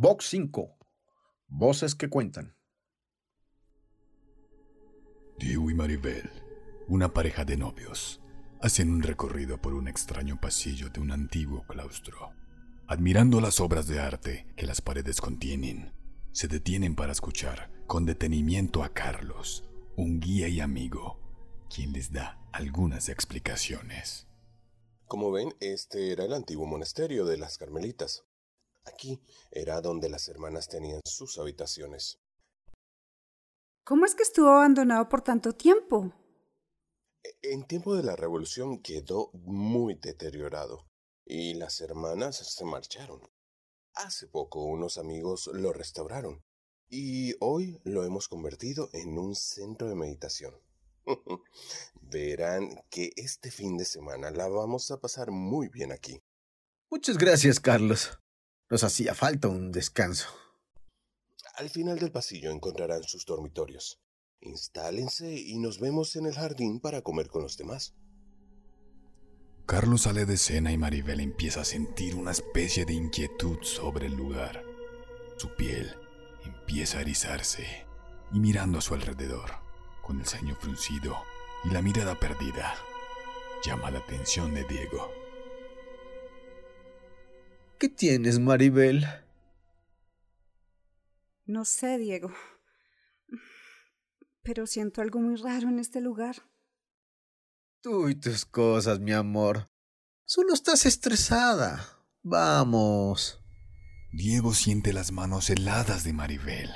Vox 5. Voces que cuentan. Diego y Maribel, una pareja de novios, hacen un recorrido por un extraño pasillo de un antiguo claustro. Admirando las obras de arte que las paredes contienen, se detienen para escuchar con detenimiento a Carlos, un guía y amigo, quien les da algunas explicaciones. Como ven, este era el antiguo monasterio de las Carmelitas. Aquí era donde las hermanas tenían sus habitaciones. ¿Cómo es que estuvo abandonado por tanto tiempo? E, en tiempo de la revolución quedó muy deteriorado y las hermanas se marcharon. Hace poco unos amigos lo restauraron y hoy lo hemos convertido en un centro de meditación. Verán que este fin de semana la vamos a pasar muy bien aquí. Muchas gracias, Carlos. Nos hacía falta un descanso. Al final del pasillo encontrarán sus dormitorios. Instálense y nos vemos en el jardín para comer con los demás. Carlos sale de escena y Maribel empieza a sentir una especie de inquietud sobre el lugar. Su piel empieza a erizarse y mirando a su alrededor, con el ceño fruncido y la mirada perdida, llama la atención de Diego. ¿Qué tienes, Maribel? No sé, Diego. Pero siento algo muy raro en este lugar. Tú y tus cosas, mi amor. Solo estás estresada. Vamos. Diego siente las manos heladas de Maribel.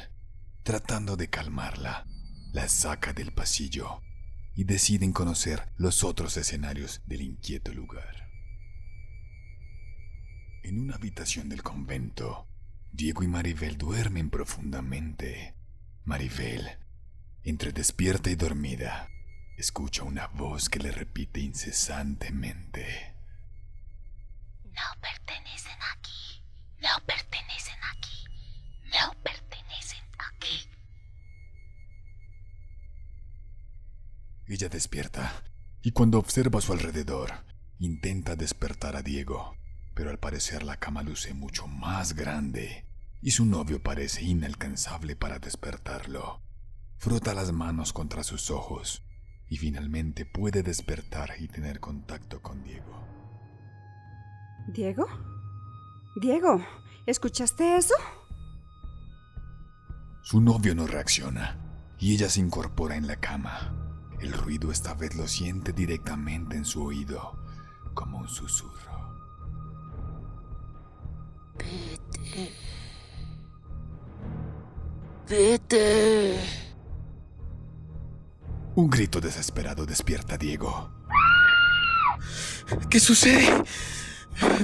Tratando de calmarla, la saca del pasillo y deciden conocer los otros escenarios del inquieto lugar. En una habitación del convento, Diego y Maribel duermen profundamente. Maribel, entre despierta y dormida, escucha una voz que le repite incesantemente. No pertenecen aquí, no pertenecen aquí, no pertenecen aquí. Ella despierta y cuando observa a su alrededor, intenta despertar a Diego, pero al parecer la cama luce mucho más grande y su novio parece inalcanzable para despertarlo. Frota las manos contra sus ojos y finalmente puede despertar y tener contacto con Diego. ¿Diego? Diego, ¿escuchaste eso? Su novio no reacciona y ella se incorpora en la cama. El ruido esta vez lo siente directamente en su oído, como un susurro. Vete. Un grito desesperado despierta a Diego. ¿Qué sucede?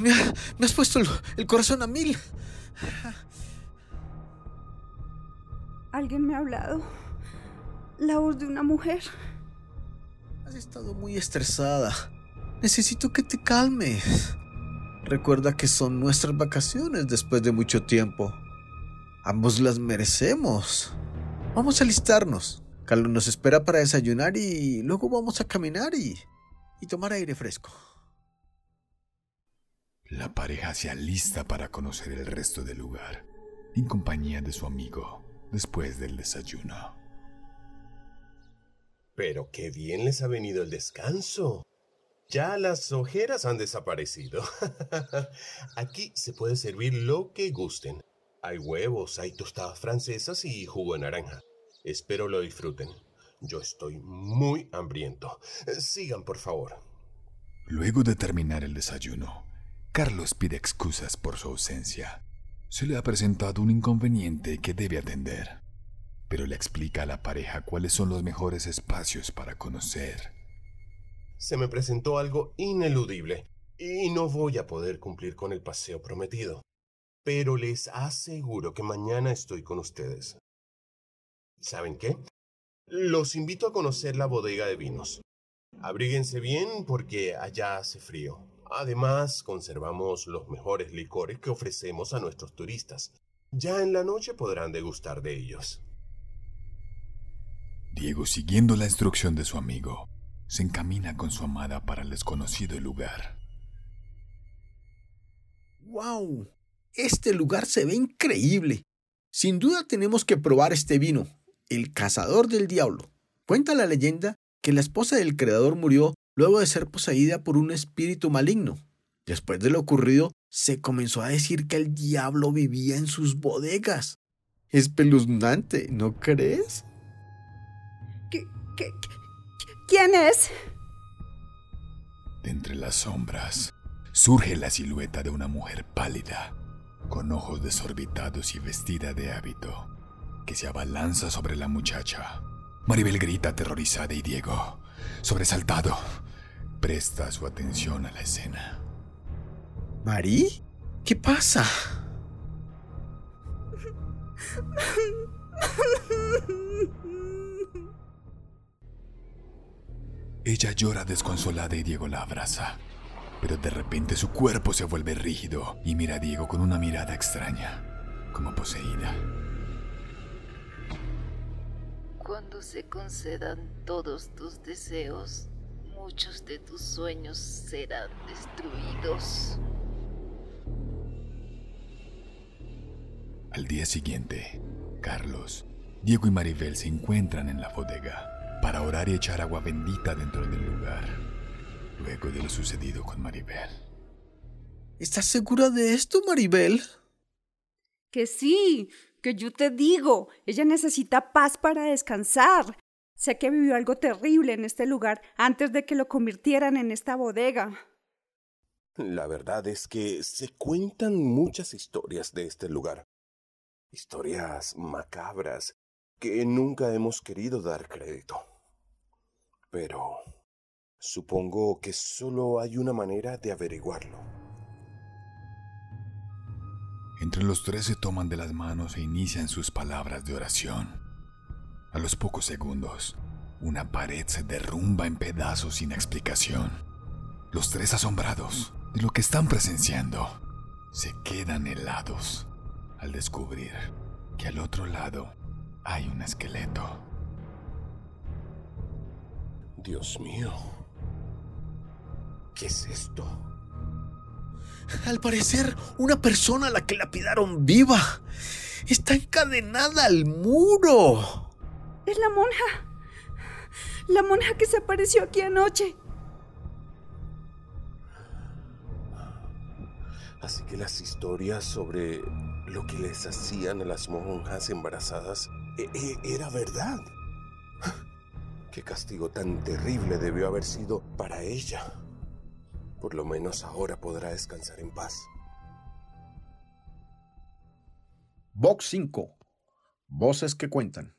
Me, ha- me has puesto el, el corazón a mil. Alguien me ha hablado. La voz de una mujer. Has estado muy estresada. Necesito que te calmes. Recuerda que son nuestras vacaciones después de mucho tiempo. Ambos las merecemos. Vamos a alistarnos. Carlos nos espera para desayunar y luego vamos a caminar y, y tomar aire fresco. La pareja se alista para conocer el resto del lugar, en compañía de su amigo, después del desayuno. Pero qué bien les ha venido el descanso. Ya las ojeras han desaparecido. Aquí se puede servir lo que gusten. Hay huevos, hay tostadas francesas y jugo de naranja. Espero lo disfruten. Yo estoy muy hambriento. Sigan, por favor. Luego de terminar el desayuno, Carlos pide excusas por su ausencia. Se le ha presentado un inconveniente que debe atender, pero le explica a la pareja cuáles son los mejores espacios para conocer. Se me presentó algo ineludible y no voy a poder cumplir con el paseo prometido. Pero les aseguro que mañana estoy con ustedes. ¿Saben qué? Los invito a conocer la bodega de vinos. Abríguense bien porque allá hace frío. Además, conservamos los mejores licores que ofrecemos a nuestros turistas. Ya en la noche podrán degustar de ellos. Diego, siguiendo la instrucción de su amigo, se encamina con su amada para el desconocido lugar. ¡Wow! Este lugar se ve increíble. Sin duda tenemos que probar este vino, el cazador del diablo. Cuenta la leyenda que la esposa del creador murió luego de ser poseída por un espíritu maligno. Después de lo ocurrido, se comenzó a decir que el diablo vivía en sus bodegas. Espeluznante, ¿no crees? ¿Qué, qué, quién es? De entre las sombras surge la silueta de una mujer pálida, con ojos desorbitados y vestida de hábito, que se abalanza sobre la muchacha. Maribel grita aterrorizada y Diego, sobresaltado, presta su atención a la escena. ¿Marí? ¿Qué pasa? Ella llora desconsolada y Diego la abraza. Pero de repente su cuerpo se vuelve rígido y mira a Diego con una mirada extraña, como poseída. Cuando se concedan todos tus deseos, muchos de tus sueños serán destruidos. Al día siguiente, Carlos, Diego y Maribel se encuentran en la bodega para orar y echar agua bendita dentro del lugar, luego de lo sucedido con Maribel. ¿Estás segura de esto, Maribel? Que sí, que yo te digo, ella necesita paz para descansar. Sé que vivió algo terrible en este lugar antes de que lo convirtieran en esta bodega. La verdad es que se cuentan muchas historias de este lugar. Historias macabras que nunca hemos querido dar crédito. Pero supongo que solo hay una manera de averiguarlo. Entre los tres se toman de las manos e inician sus palabras de oración. A los pocos segundos, una pared se derrumba en pedazos sin explicación. Los tres asombrados de lo que están presenciando se quedan helados al descubrir que al otro lado hay un esqueleto. Dios mío. ¿Qué es esto? Al parecer, una persona a la que lapidaron viva está encadenada al muro. Es la monja. La monja que se apareció aquí anoche. Así que las historias sobre lo que les hacían a las monjas embarazadas e- e- era verdad. Qué castigo tan terrible debió haber sido para ella. Por lo menos ahora podrá descansar en paz. Box 5. Voces que cuentan.